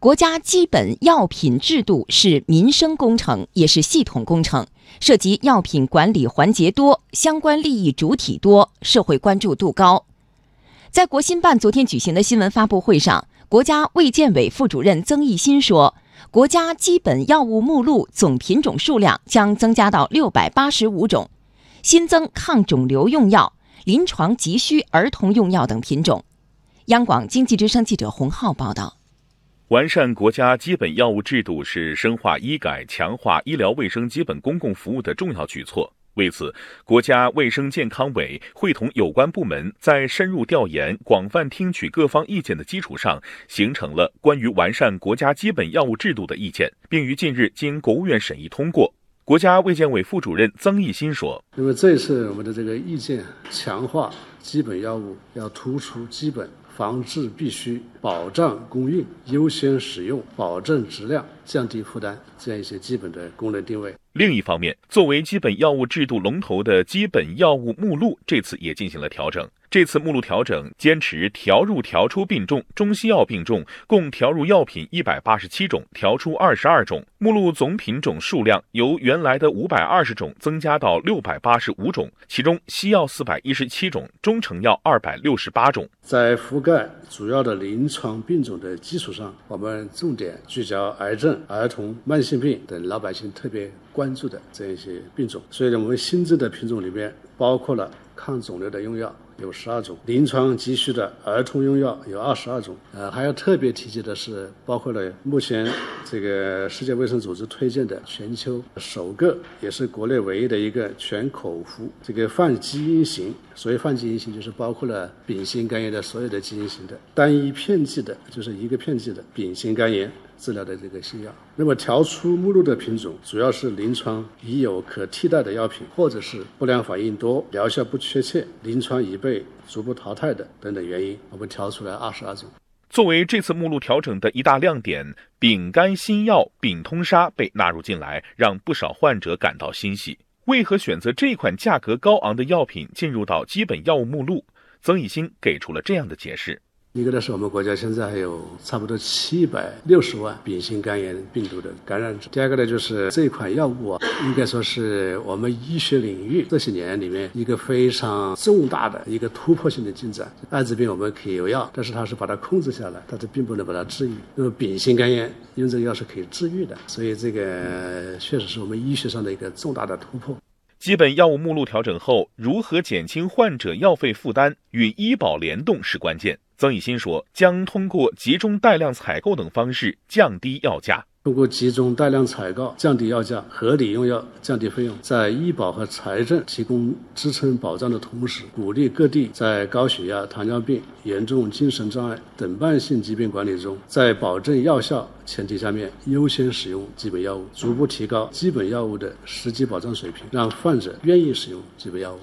国家基本药品制度是民生工程，也是系统工程，涉及药品管理环节多，相关利益主体多，社会关注度高。在国新办昨天举行的新闻发布会上，国家卫健委副主任曾益新说，国家基本药物目录总品种数量将增加到六百八十五种，新增抗肿瘤用药、临床急需儿童用药等品种。央广经济之声记者洪浩报道。完善国家基本药物制度是深化医改、强化医疗卫生基本公共服务的重要举措。为此，国家卫生健康委会同有关部门，在深入调研、广泛听取各方意见的基础上，形成了关于完善国家基本药物制度的意见，并于近日经国务院审议通过。国家卫健委副主任曾益新说：“那么这次我们的这个意见，强化基本药物要突出基本。”防治必须，保障供应，优先使用，保证质量，降低负担，这样一些基本的功能定位。另一方面，作为基本药物制度龙头的基本药物目录，这次也进行了调整。这次目录调整坚持调入调出并重，中西药并重，共调入药品一百八十七种，调出二十二种。目录总品种数量由原来的五百二十种增加到六百八十五种，其中西药四百一十七种，中成药二百六十八种。在覆盖主要的临床病种的基础上，我们重点聚焦癌症、儿童、慢性病等老百姓特别关注的这一些病种。所以呢，我们新增的品种里面包括了抗肿瘤的用药。有十二种临床急需的儿童用药有二十二种，呃，还要特别提及的是，包括了目前这个世界卫生组织推荐的全球首个，也是国内唯一的一个全口服这个泛基因型。所谓泛基因型，就是包括了丙型肝炎的所有的基因型的单一片剂的，就是一个片剂的丙型肝炎。治疗的这个新药，那么调出目录的品种主要是临床已有可替代的药品，或者是不良反应多、疗效不确切、临床已被逐步淘汰的等等原因，我们调出来二十二种。作为这次目录调整的一大亮点，丙肝新药丙通沙被纳入进来，让不少患者感到欣喜。为何选择这款价格高昂的药品进入到基本药物目录？曾以新给出了这样的解释。一个呢是我们国家现在还有差不多七百六十万丙型肝炎病毒的感染者。第二个呢就是这款药物啊，应该说是我们医学领域这些年里面一个非常重大的一个突破性的进展。艾滋病我们可以有药，但是它是把它控制下来，但是并不能把它治愈。那么丙型肝炎用这个药是可以治愈的，所以这个确实是我们医学上的一个重大的突破。基本药物目录调整后，如何减轻患者药费负担与医保联动是关键。曾以新说，将通过集中带量采购等方式降低药价。通过集中带量采购降低药价，合理用药降低费用，在医保和财政提供支撑保障的同时，鼓励各地在高血压、糖尿病、严重精神障碍等慢性疾病管理中，在保证药效前提下面优先使用基本药物，逐步提高基本药物的实际保障水平，让患者愿意使用基本药物。